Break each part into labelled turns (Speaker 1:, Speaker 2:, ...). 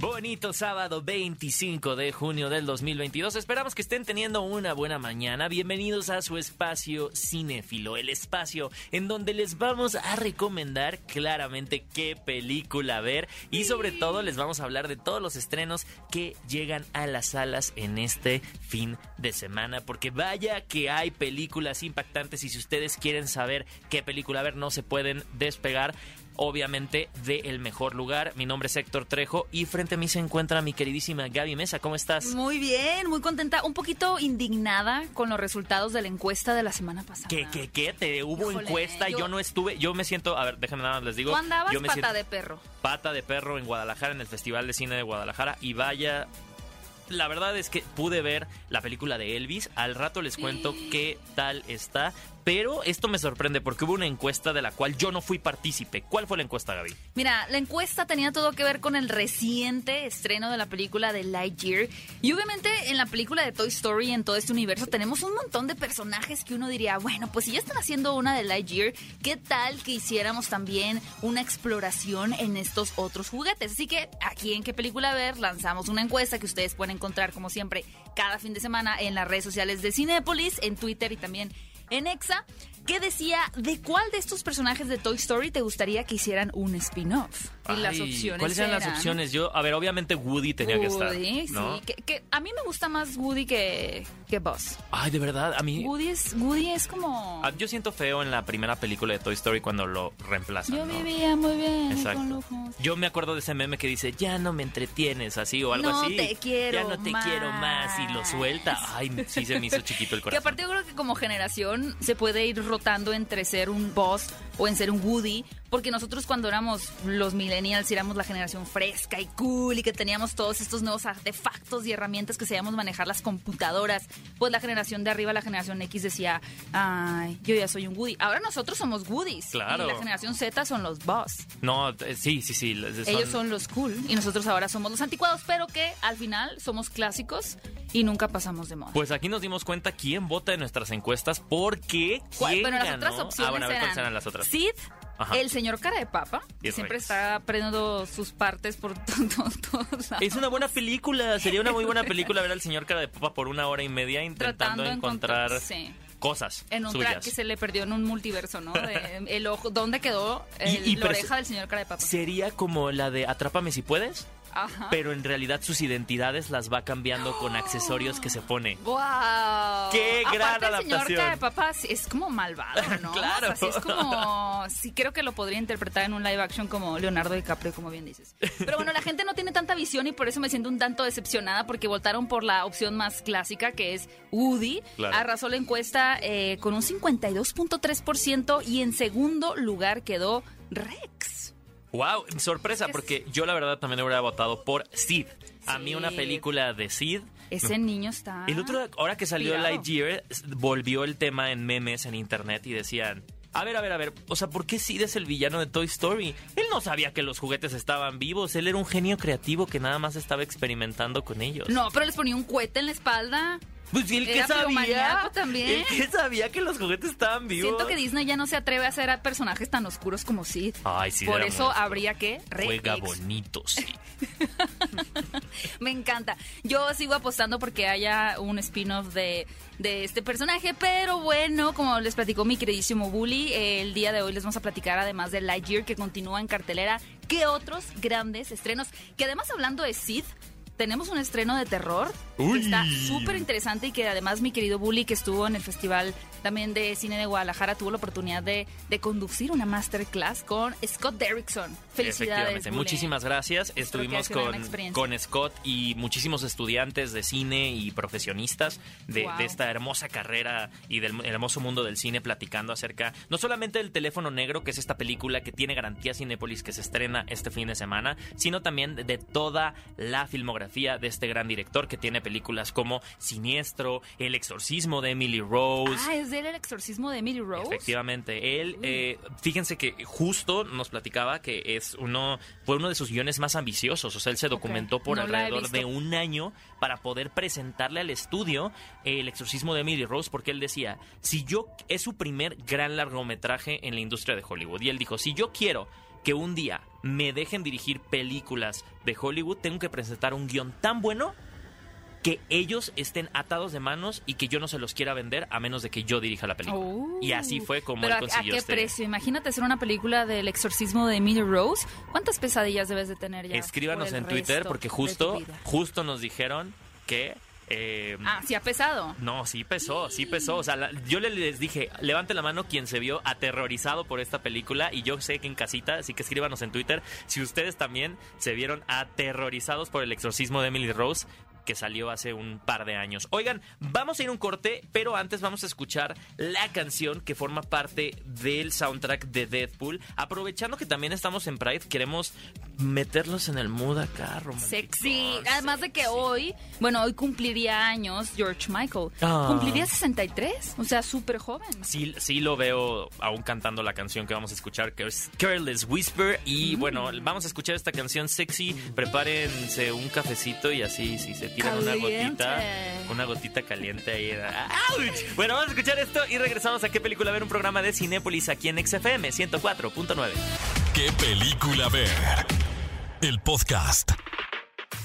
Speaker 1: Bonito sábado 25 de junio del 2022. Esperamos que estén teniendo una buena mañana. Bienvenidos a su espacio cinéfilo, el espacio en donde les vamos a recomendar claramente qué película ver y sobre todo les vamos a hablar de todos los estrenos que llegan a las salas en este fin de semana. Porque vaya que hay películas impactantes y si ustedes quieren saber qué película ver no se pueden despegar obviamente de el mejor lugar. Mi nombre es Héctor Trejo y frente a mí se encuentra mi queridísima Gaby Mesa. ¿Cómo estás?
Speaker 2: Muy bien, muy contenta, un poquito indignada con los resultados de la encuesta de la semana pasada.
Speaker 1: ¿Qué, qué, qué? ¿Te hubo
Speaker 2: Híjole,
Speaker 1: encuesta? Yo,
Speaker 2: yo-
Speaker 1: no estuve, yo me siento, a ver, déjenme nada más les digo.
Speaker 2: Tú andabas
Speaker 1: yo me
Speaker 2: pata
Speaker 1: siento
Speaker 2: de perro.
Speaker 1: pata de perro en Guadalajara, en el Festival de Cine de Guadalajara y vaya... La verdad es que pude ver la película de Elvis. Al rato les cuento qué tal está. Pero esto me sorprende porque hubo una encuesta de la cual yo no fui partícipe. ¿Cuál fue la encuesta, Gaby?
Speaker 2: Mira, la encuesta tenía todo que ver con el reciente estreno de la película de Lightyear. Y obviamente en la película de Toy Story, en todo este universo, tenemos un montón de personajes que uno diría, bueno, pues si ya están haciendo una de Lightyear, ¿qué tal que hiciéramos también una exploración en estos otros juguetes? Así que aquí en qué película ver lanzamos una encuesta que ustedes pueden encontrar como siempre cada fin de semana en las redes sociales de Cinépolis, en Twitter y también en Exa, que decía de cuál de estos personajes de Toy Story te gustaría que hicieran un spin-off. Y las opciones
Speaker 1: ¿Cuáles eran las opciones? Yo, a ver, obviamente Woody tenía que estar.
Speaker 2: Woody,
Speaker 1: ¿no?
Speaker 2: sí. Que, que a mí me gusta más Woody que, que Buzz.
Speaker 1: Ay, de verdad, a mí.
Speaker 2: Woody es, Woody es como...
Speaker 1: ah, Yo siento feo en la primera película de Toy Story cuando lo reemplazan.
Speaker 2: Yo
Speaker 1: ¿no?
Speaker 2: vivía muy bien
Speaker 1: Exacto.
Speaker 2: con.
Speaker 1: Yo me acuerdo de ese meme que dice, ya no me entretienes, así o algo
Speaker 2: No
Speaker 1: así.
Speaker 2: te quiero
Speaker 1: Ya no te
Speaker 2: más.
Speaker 1: quiero más. Y lo suelta. Ay, sí se me hizo chiquito el
Speaker 2: Que
Speaker 1: corazón.
Speaker 2: aparte yo creo que como generación se puede ir rotando entre ser un Buzz o en ser un Woody, porque nosotros cuando éramos los millennials éramos la generación fresca y cool y que teníamos todos estos nuevos artefactos y herramientas que sabíamos manejar las computadoras, pues la generación de arriba, la generación X decía, ay, yo ya soy un Woody. Ahora nosotros somos Woodies.
Speaker 1: Claro.
Speaker 2: Y la generación Z son los Buzz.
Speaker 1: No, eh, sí, sí, sí. son-
Speaker 2: Ellos son los cool y nosotros ahora somos los anticuados, pero que al final somos clásicos y nunca pasamos de moda.
Speaker 1: Pues aquí nos dimos cuenta quién vota en nuestras encuestas porque
Speaker 2: Bueno, las
Speaker 1: ganó.
Speaker 2: otras opciones
Speaker 1: ah, bueno, a ver,
Speaker 2: eran,
Speaker 1: ¿cuáles eran las otras?
Speaker 2: Sid,
Speaker 1: Ajá.
Speaker 2: el señor cara de papa, que siempre está prendiendo sus partes por to- to- todos lados.
Speaker 1: Es una buena película, sería una muy buena película ver al señor cara de papa por una hora y media intentando
Speaker 2: Tratando
Speaker 1: encontrar
Speaker 2: sí.
Speaker 1: cosas
Speaker 2: En un
Speaker 1: suyas.
Speaker 2: track que se le perdió en un multiverso, ¿no? De- el ojo, ¿dónde quedó el-
Speaker 1: Y- y
Speaker 2: la oreja del señor cara de papa?
Speaker 1: Sería como la de Atrápame si puedes,
Speaker 2: Ajá.
Speaker 1: pero en realidad sus identidades las va cambiando con accesorios que se pone.
Speaker 2: ¡Wow!
Speaker 1: ¡Qué gran
Speaker 2: Aparte, el señor
Speaker 1: adaptación!
Speaker 2: cara de es como malvado, ¿no?
Speaker 1: Claro.
Speaker 2: O sea, es como... Sí, creo que lo podría interpretar en un live action como Leonardo DiCaprio, como bien dices. Pero bueno, la gente no tiene tanta visión y por eso me siento un tanto decepcionada porque votaron por la opción más clásica, que es Woody.
Speaker 1: Claro.
Speaker 2: Arrasó la encuesta eh, con un 52.3% y en segundo lugar quedó Rex.
Speaker 1: Wow, sorpresa,
Speaker 2: Es-
Speaker 1: porque yo la verdad también hubiera votado por Sid. A mí una película de Sid.
Speaker 2: Ese niño está...
Speaker 1: El otro, ahora que salió
Speaker 2: Cuidado.
Speaker 1: Lightyear, volvió el tema en memes en internet y decían, a ver, a ver, a ver, o sea, ¿por qué Sid es el villano de Toy Story? Él no sabía que los juguetes estaban vivos, él era un genio creativo que nada más estaba experimentando con ellos.
Speaker 2: No, pero les ponía un cohete en la espalda.
Speaker 1: Pues ¿y el que sabía,
Speaker 2: también.
Speaker 1: el que sabía que los juguetes estaban vivos.
Speaker 2: Siento que Disney ya no se atreve a hacer a personajes tan oscuros como Sid.
Speaker 1: Ay, sí,
Speaker 2: Por eso habría que
Speaker 1: Juega
Speaker 2: Rex.
Speaker 1: bonito, sí.
Speaker 2: Me encanta. Yo sigo apostando porque haya un spin-off de, de este personaje, pero bueno, como les platicó mi queridísimo Bully, el día de hoy les vamos a platicar además de Lightyear que continúa en cartelera, ¿qué otros grandes estrenos? Que además hablando de Sid, tenemos un estreno de terror
Speaker 1: Uy.
Speaker 2: que está súper interesante y que además mi querido Bully, que estuvo en el Festival también de Cine de Guadalajara, tuvo la oportunidad de, de conducir una masterclass con Scott Derrickson. Felicidades.
Speaker 1: Efectivamente,
Speaker 2: Bully.
Speaker 1: muchísimas gracias. Estuvimos con, con Scott y muchísimos estudiantes de cine y profesionistas de,
Speaker 2: Wow.
Speaker 1: de esta hermosa carrera y del el hermoso mundo del cine platicando acerca no solamente del teléfono negro, que es esta película que tiene garantía Cinépolis que se estrena este fin de semana, sino también de toda la filmografía de este gran director que tiene películas como Siniestro, El exorcismo de Emily Rose.
Speaker 2: Ah, es de él el exorcismo de Emily Rose.
Speaker 1: Efectivamente, él, eh, fíjense que justo nos platicaba que es uno, fue uno de sus guiones más ambiciosos, o sea, él se documentó por
Speaker 2: no
Speaker 1: alrededor de un año para poder presentarle al estudio el exorcismo de Emily Rose, porque él decía, si yo, es su primer gran largometraje en la industria de Hollywood, y él dijo, si yo quiero que un día me dejen dirigir películas de Hollywood, tengo que presentar un guion tan bueno que ellos estén atados de manos y que yo no se los quiera vender a menos de que yo dirija la película.
Speaker 2: Oh.
Speaker 1: Y así fue como
Speaker 2: Pero
Speaker 1: él
Speaker 2: ¿a-
Speaker 1: consiguió
Speaker 2: ¿A qué
Speaker 1: este...
Speaker 2: precio? Imagínate hacer una película del exorcismo de Emily Rose. ¿Cuántas pesadillas debes de tener ya?
Speaker 1: Escríbanos en Twitter porque justo, justo nos dijeron que... eh,
Speaker 2: Ah, sí ha pesado.
Speaker 1: No, sí pesó, sí pesó. O sea, la- yo le- les dije, levante la mano quien se vio aterrorizado por esta película. Y yo sé que en casita, así que escríbanos en Twitter si ustedes también se vieron aterrorizados por el exorcismo de Emily Rose que salió hace un par de años. Oigan, vamos a ir a un corte, pero antes vamos a escuchar la canción que forma parte del soundtrack de Deadpool. Aprovechando que también estamos en Pride, queremos meterlos en el mood acá, romántico.
Speaker 2: Sexy. Además de que hoy, bueno, hoy cumpliría años George Michael.
Speaker 1: Ah.
Speaker 2: Cumpliría 63. O sea, súper joven.
Speaker 1: Sí, sí lo veo aún cantando la canción que vamos a escuchar, que es Careless Whisper. Y
Speaker 2: Mm.
Speaker 1: bueno, vamos a escuchar esta canción sexy. Prepárense un cafecito y así, si se tiran una gotita, una gotita caliente ahí. ¡Auch! Bueno, vamos a escuchar esto y regresamos a qué película ver, un programa de Cinépolis aquí en XFM 104.9.
Speaker 3: ¿Qué película ver? El podcast.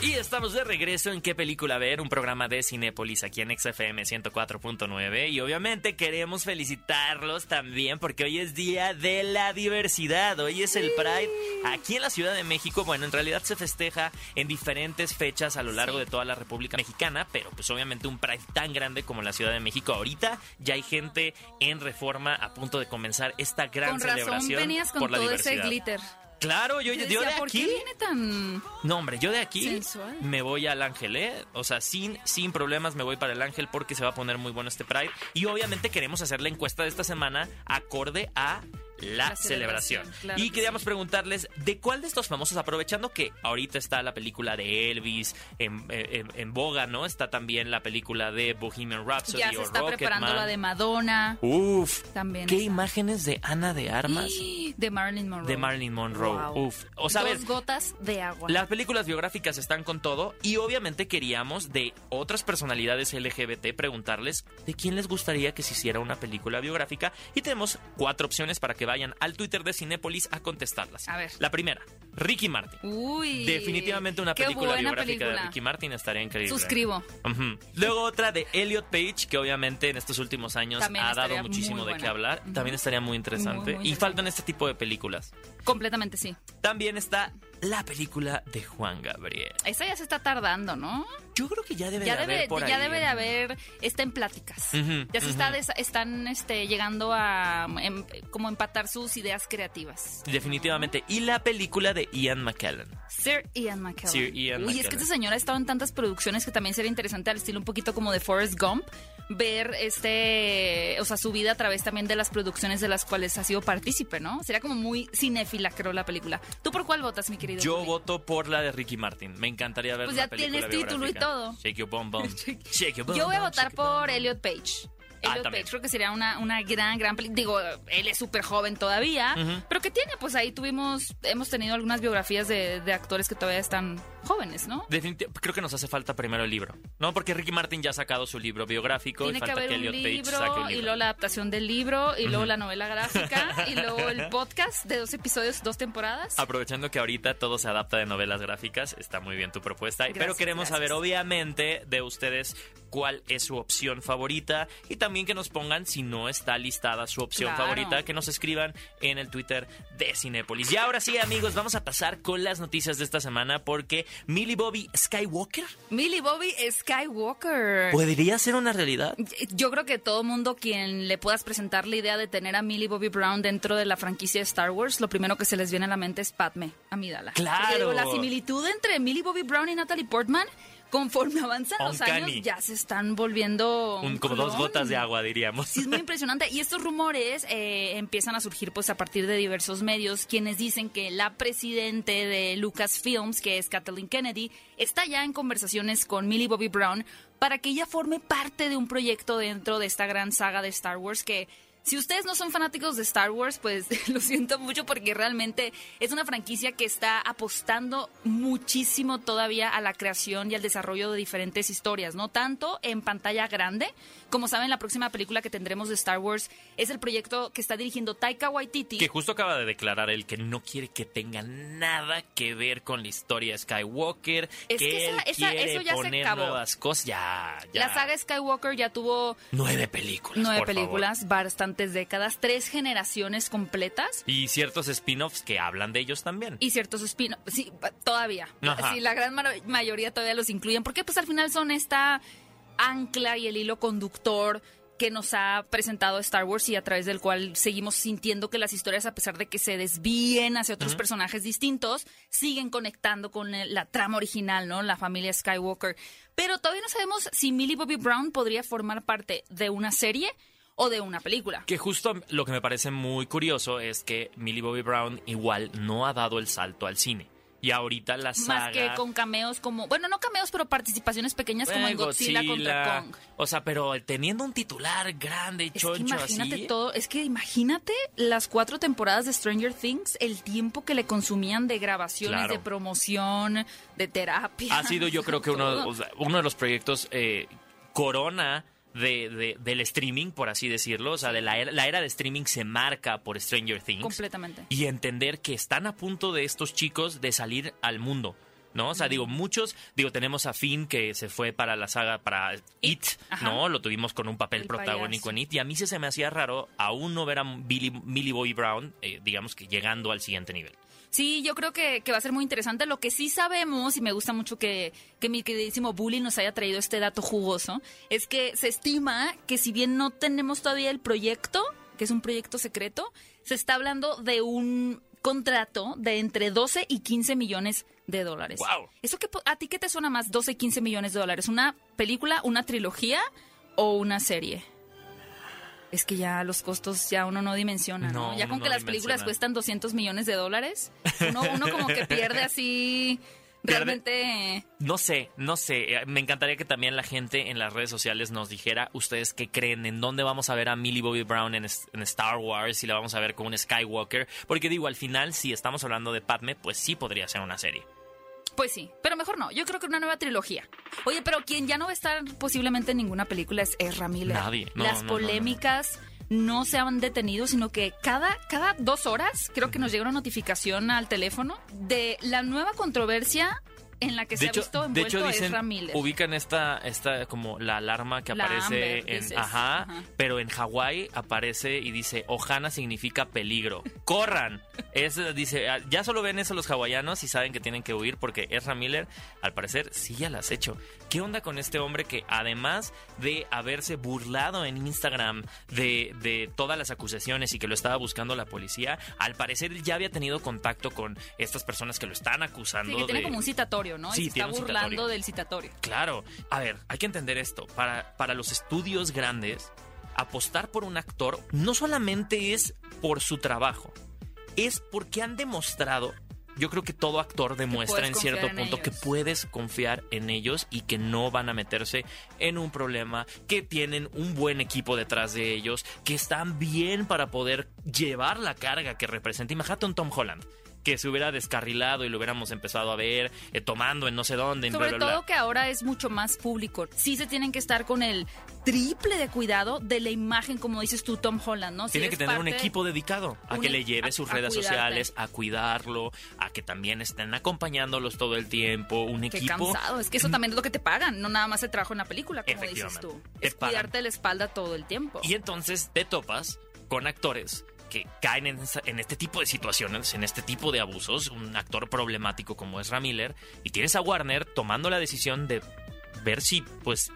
Speaker 1: Y estamos de regreso en qué película ver, un programa de Cinépolis aquí en XFM 104.9 y obviamente queremos felicitarlos también porque hoy es día de la diversidad, hoy es el Pride aquí en la Ciudad de México, bueno en realidad se festeja en diferentes fechas a lo largo de toda la República Mexicana, pero pues obviamente un Pride tan grande como la Ciudad de México ahorita ya hay gente en reforma a punto de comenzar esta gran
Speaker 2: Con razón
Speaker 1: celebración
Speaker 2: venías con
Speaker 1: por la
Speaker 2: todo ese
Speaker 1: diversidad.
Speaker 2: glitter.
Speaker 1: Claro, yo,
Speaker 2: Yo
Speaker 1: yo de
Speaker 2: decía, ¿por
Speaker 1: aquí
Speaker 2: qué viene tan...?
Speaker 1: no, hombre, yo de aquí
Speaker 2: Sensual.
Speaker 1: me voy al Ángel, ¿eh? O sea, sin, sin problemas me voy para el Ángel porque se va a poner muy bueno este Pride. Y obviamente queremos hacer la encuesta de esta semana acorde a la,
Speaker 2: La
Speaker 1: celebración.
Speaker 2: celebración, claro
Speaker 1: y
Speaker 2: que
Speaker 1: queríamos
Speaker 2: sí.
Speaker 1: preguntarles de cuál de estos famosos, aprovechando que ahorita está la película de Elvis en, en- en boga, ¿no? Está también la película de Bohemian Rhapsody
Speaker 2: Ya se
Speaker 1: o
Speaker 2: está preparando la de Madonna.
Speaker 1: Uf,
Speaker 2: También
Speaker 1: ¿qué
Speaker 2: está.
Speaker 1: imágenes de Ana de Armas?
Speaker 2: De Marilyn Monroe.
Speaker 1: De Marilyn Monroe.
Speaker 2: Wow.
Speaker 1: Uf. O sea,
Speaker 2: Dos gotas de agua.
Speaker 1: las películas biográficas están con todo y obviamente queríamos de otras personalidades LGBT preguntarles de quién les gustaría que se hiciera una película biográfica y tenemos cuatro opciones para que vayan al Twitter de Cinépolis a contestarlas.
Speaker 2: A ver.
Speaker 1: La primera, Ricky Martin.
Speaker 2: Uy.
Speaker 1: Definitivamente una película biográfica de. Ricky Martin estaría increíble.
Speaker 2: Suscribo.
Speaker 1: Luego otra de Elliot Page, que obviamente en estos últimos años
Speaker 2: También
Speaker 1: ha dado muchísimo de qué hablar. También estaría muy interesante.
Speaker 2: Muy, muy
Speaker 1: y
Speaker 2: interesante.
Speaker 1: faltan este tipo de películas.
Speaker 2: Completamente sí.
Speaker 1: También está la película de Juan Gabriel.
Speaker 2: Esa ya se está tardando, ¿no?
Speaker 1: Yo creo que ya debe
Speaker 2: Ya
Speaker 1: de haber
Speaker 2: debe,
Speaker 1: por
Speaker 2: ya
Speaker 1: ahí
Speaker 2: debe de
Speaker 1: en-
Speaker 2: haber, está en pláticas. Ya se está des- están este, llegando a em, como empatar sus ideas creativas.
Speaker 1: Definitivamente. Y la película de Ian McKellen.
Speaker 2: Sir Ian McKellen.
Speaker 1: Sir Ian
Speaker 2: Uy, es que
Speaker 1: McKellen.
Speaker 2: este señor ha estado en tantas producciones que también sería interesante al estilo un poquito como de Forrest Gump ver este, o sea, su vida a través también de las producciones de las cuales ha sido partícipe, ¿no? Sería como muy cinéfila, creo, la película. ¿Tú por cuál votas, mi querido?
Speaker 1: Yo voto por la de Ricky Martin. Me encantaría ver
Speaker 2: Pues ya tienes título y todo.
Speaker 1: Shake your bum bum. Shake your bum
Speaker 2: Yo voy a votar por. Elliot Page.
Speaker 1: Ah,
Speaker 2: Elliot. Page creo que sería una, una gran, gran película. Digo, él es súper joven todavía, pero que tiene, pues ahí tuvimos, hemos tenido algunas biografías de, de actores que todavía están jóvenes, ¿no?
Speaker 1: Definiti- creo que nos hace falta primero el libro, ¿no? Porque Ricky Martin ya ha sacado su libro biográfico
Speaker 2: Tiene
Speaker 1: y
Speaker 2: que
Speaker 1: falta
Speaker 2: haber
Speaker 1: que,
Speaker 2: un
Speaker 1: Elliot Page saque
Speaker 2: libro
Speaker 1: un
Speaker 2: y
Speaker 1: libro.
Speaker 2: luego la adaptación del libro y luego la novela gráfica y luego el podcast de dos episodios, dos temporadas.
Speaker 1: Aprovechando que ahorita todo se adapta de novelas gráficas, está muy bien tu propuesta. Pero queremos
Speaker 2: gracias.
Speaker 1: saber, obviamente, de ustedes cuál es su opción favorita y también que nos pongan si no está listada su opción
Speaker 2: Claro.
Speaker 1: favorita, que nos escriban en el Twitter de Cinépolis. Y ahora sí, amigos, vamos a pasar con las noticias de esta semana porque Millie Bobby Skywalker
Speaker 2: Millie Bobby Skywalker.
Speaker 1: podría ser una realidad.
Speaker 2: Yo creo que todo mundo quien le puedas presentar la idea de tener a Millie Bobby Brown dentro de la franquicia de Star Wars, lo primero que se les viene a la mente es Padme, Amidala.
Speaker 1: Claro.
Speaker 2: Digo, la similitud entre Millie Bobby Brown y Natalie Portman, conforme avanzan los años ya se están volviendo
Speaker 1: Un- como dos gotas de agua, diríamos.
Speaker 2: Sí, es muy impresionante. Y estos rumores eh, empiezan a surgir pues a partir de diversos medios, quienes dicen que la presidente de Lucasfilms, que es Kathleen Kennedy, está ya en conversaciones con Millie Bobby Brown para que ella forme parte de un proyecto dentro de esta gran saga de Star Wars que... Si ustedes no son fanáticos de Star Wars, pues lo siento mucho porque realmente es una franquicia que está apostando muchísimo todavía a la creación y al desarrollo de diferentes historias, ¿no? Tanto en pantalla grande, como saben, la próxima película que tendremos de Star Wars es el proyecto que está dirigiendo Taika Waititi.
Speaker 1: Que justo acaba de declarar él que no quiere que tenga nada que ver con la historia de Skywalker,
Speaker 2: Es
Speaker 1: que,
Speaker 2: que esa-
Speaker 1: él
Speaker 2: esa-
Speaker 1: quiere
Speaker 2: eso ya se
Speaker 1: poner
Speaker 2: acabó.
Speaker 1: nuevas cosas. Ya, ya.
Speaker 2: La saga Skywalker ya tuvo
Speaker 1: Nueve películas.
Speaker 2: nueve
Speaker 1: por favor.
Speaker 2: películas, bastantes décadas, tres generaciones completas.
Speaker 1: Y ciertos spin-offs que hablan de ellos también.
Speaker 2: Y ciertos spin sí, todavía.
Speaker 1: Ajá.
Speaker 2: Sí, la gran ma- mayoría todavía los incluyen, porque pues al final son esta ancla y el hilo conductor que nos ha presentado Star Wars y a través del cual seguimos sintiendo que las historias, a pesar de que se desvíen hacia otros personajes distintos, siguen conectando con la trama original, ¿no? La familia Skywalker. Pero todavía no sabemos si Millie Bobby Brown podría formar parte de una serie o de una película.
Speaker 1: Que justo lo que me parece muy curioso es que Millie Bobby Brown igual no ha dado el salto al cine. Y ahorita la saga...
Speaker 2: Más que con cameos como, bueno, no cameos, pero participaciones pequeñas como en
Speaker 1: Eh,
Speaker 2: Godzilla, contra Kong.
Speaker 1: O sea, pero teniendo un titular grande,
Speaker 2: Es que
Speaker 1: choncho
Speaker 2: imagínate
Speaker 1: así.
Speaker 2: todo, es que imagínate las cuatro temporadas de Stranger Things, el tiempo que le consumían de grabaciones,
Speaker 1: Claro.
Speaker 2: de promoción, de terapia.
Speaker 1: Ha sido yo creo que uno,
Speaker 2: todo.
Speaker 1: o sea, uno de los proyectos eh, corona de, de- del streaming, por así decirlo. O sea, de la era, la era de streaming se marca por Stranger Things.
Speaker 2: Completamente.
Speaker 1: Y entender que están a punto de estos chicos de salir al mundo. ¿No? O sea, digo, muchos, digo, tenemos a Finn que se fue para la saga, para It. ¿no? Lo tuvimos con un papel
Speaker 2: El
Speaker 1: protagónico
Speaker 2: payaso.
Speaker 1: en It. Y a mí sí se me hacía raro aún no ver a Billy, Millie Bobby Brown, eh, digamos que llegando al siguiente nivel.
Speaker 2: Sí, yo creo que, que va a ser muy interesante. Lo que sí sabemos, y me gusta mucho que, que mi queridísimo Bully nos haya traído este dato jugoso, es que se estima que si bien no tenemos todavía el proyecto, que es un proyecto secreto, se está hablando de un contrato de entre 12 y 15 millones de dólares.
Speaker 1: ¡Guau!
Speaker 2: ¿Eso que, ¿A ti qué te suena más 12 y 15 millones de dólares? ¿Una película, una trilogía o una serie? Es que ya los costos ya uno no dimensiona, ¿no?
Speaker 1: No,
Speaker 2: ya con que las películas cuestan 200 millones de dólares, uno, uno como que pierde así realmente...
Speaker 1: No sé, no sé. Eh, Me encantaría que también la gente en las redes sociales nos dijera ustedes qué creen, en dónde vamos a ver a Millie Bobby Brown en, en Star Wars, si la vamos a ver con un Skywalker. Porque digo, al final, si estamos hablando de Padme, pues sí podría ser una serie.
Speaker 2: Pues sí, pero mejor no. Yo creo que una nueva trilogía. Oye, pero quien ya no va a estar posiblemente en ninguna película es Ezra Miller.
Speaker 1: Nadie. No,
Speaker 2: Las
Speaker 1: no, no,
Speaker 2: polémicas no se han detenido, sino que cada, cada dos horas creo que nos llega una notificación al teléfono de la nueva controversia en la que se
Speaker 1: de
Speaker 2: ha
Speaker 1: hecho,
Speaker 2: visto
Speaker 1: de
Speaker 2: envuelto
Speaker 1: hecho dicen,
Speaker 2: Ezra Miller.
Speaker 1: ubican esta, esta como la alarma que
Speaker 2: La
Speaker 1: aparece
Speaker 2: Amber,
Speaker 1: en,
Speaker 2: dices.
Speaker 1: ajá,
Speaker 2: Ajá.
Speaker 1: pero en Hawái aparece y dice Ohana significa peligro, corran. Es, dice, ah, ya solo ven eso los hawaianos y saben que tienen que huir porque Ezra Miller, al parecer, sí ya las hecho. ¿Qué onda con este hombre que además de haberse burlado en Instagram de, de todas las acusaciones y que lo estaba buscando la policía, al parecer ya había tenido contacto con estas personas que lo están acusando
Speaker 2: Sí, que tiene
Speaker 1: de-
Speaker 2: como un citatorio, ¿no? Y
Speaker 1: Sí,
Speaker 2: se está
Speaker 1: tiene un
Speaker 2: burlando
Speaker 1: citatorio.
Speaker 2: del citatorio.
Speaker 1: Claro. A ver, hay que entender esto. Para, para los estudios grandes, apostar por un actor no solamente es por su trabajo, es porque han demostrado. Yo creo que todo actor demuestra en cierto
Speaker 2: en
Speaker 1: punto que puedes confiar en ellos y que no van a meterse en un problema, que tienen un buen equipo detrás de ellos, que están bien para poder llevar la carga que representa. Imagínate un Tom Holland que se hubiera descarrilado y lo hubiéramos empezado a ver eh, tomando en no sé dónde,
Speaker 2: Sobre
Speaker 1: bla, bla, bla.
Speaker 2: todo que ahora es mucho más público. Sí se tienen que estar con el triple de cuidado de la imagen, como dices tú, Tom Holland, ¿no? Si
Speaker 1: Tiene que tener un equipo dedicado a que
Speaker 2: e-
Speaker 1: le lleve
Speaker 2: a-
Speaker 1: sus
Speaker 2: a
Speaker 1: redes
Speaker 2: cuidarte.
Speaker 1: sociales, a cuidarlo, a que también estén acompañándolos todo el tiempo, un
Speaker 2: Qué
Speaker 1: equipo.
Speaker 2: cansado. Es que eso también es lo que te pagan, no nada más el trabajo en la película, como dices tú.
Speaker 1: Te
Speaker 2: Es
Speaker 1: pagan.
Speaker 2: cuidarte la espalda todo el tiempo.
Speaker 1: Y entonces te topas con actores que caen en, este tipo de situaciones, en este tipo de abusos, un actor problemático como es Miller, y tienes a Warner tomando la decisión de ver si, pues,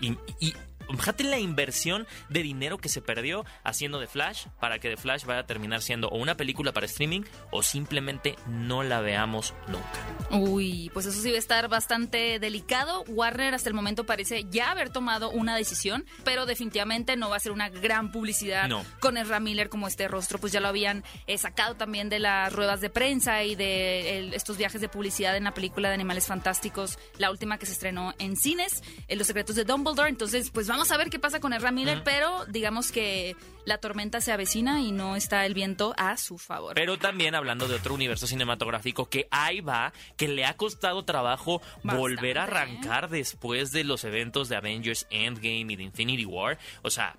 Speaker 1: fíjate la inversión de dinero que se perdió haciendo The Flash para que The Flash vaya a terminar siendo o una película para streaming o simplemente no la veamos nunca.
Speaker 2: Uy, pues eso sí va a estar bastante delicado. Warner hasta el momento parece ya haber tomado una decisión, pero definitivamente no va a ser una gran publicidad
Speaker 1: No.
Speaker 2: con Ezra Miller como este rostro, pues ya lo habían eh, sacado también de las ruedas de prensa y de el- estos viajes de publicidad en la película de Animales Fantásticos, la última que se estrenó en cines, en Los Secretos de Dumbledore. Entonces, pues vamos a ver qué pasa con Ezra Miller, pero digamos que la tormenta se avecina y no está el viento a su favor.
Speaker 1: Pero también hablando de otro universo cinematográfico que ahí va, que le ha costado trabajo
Speaker 2: Bastante,
Speaker 1: volver a arrancar después de los eventos de Avengers Endgame y de Infinity War. O sea,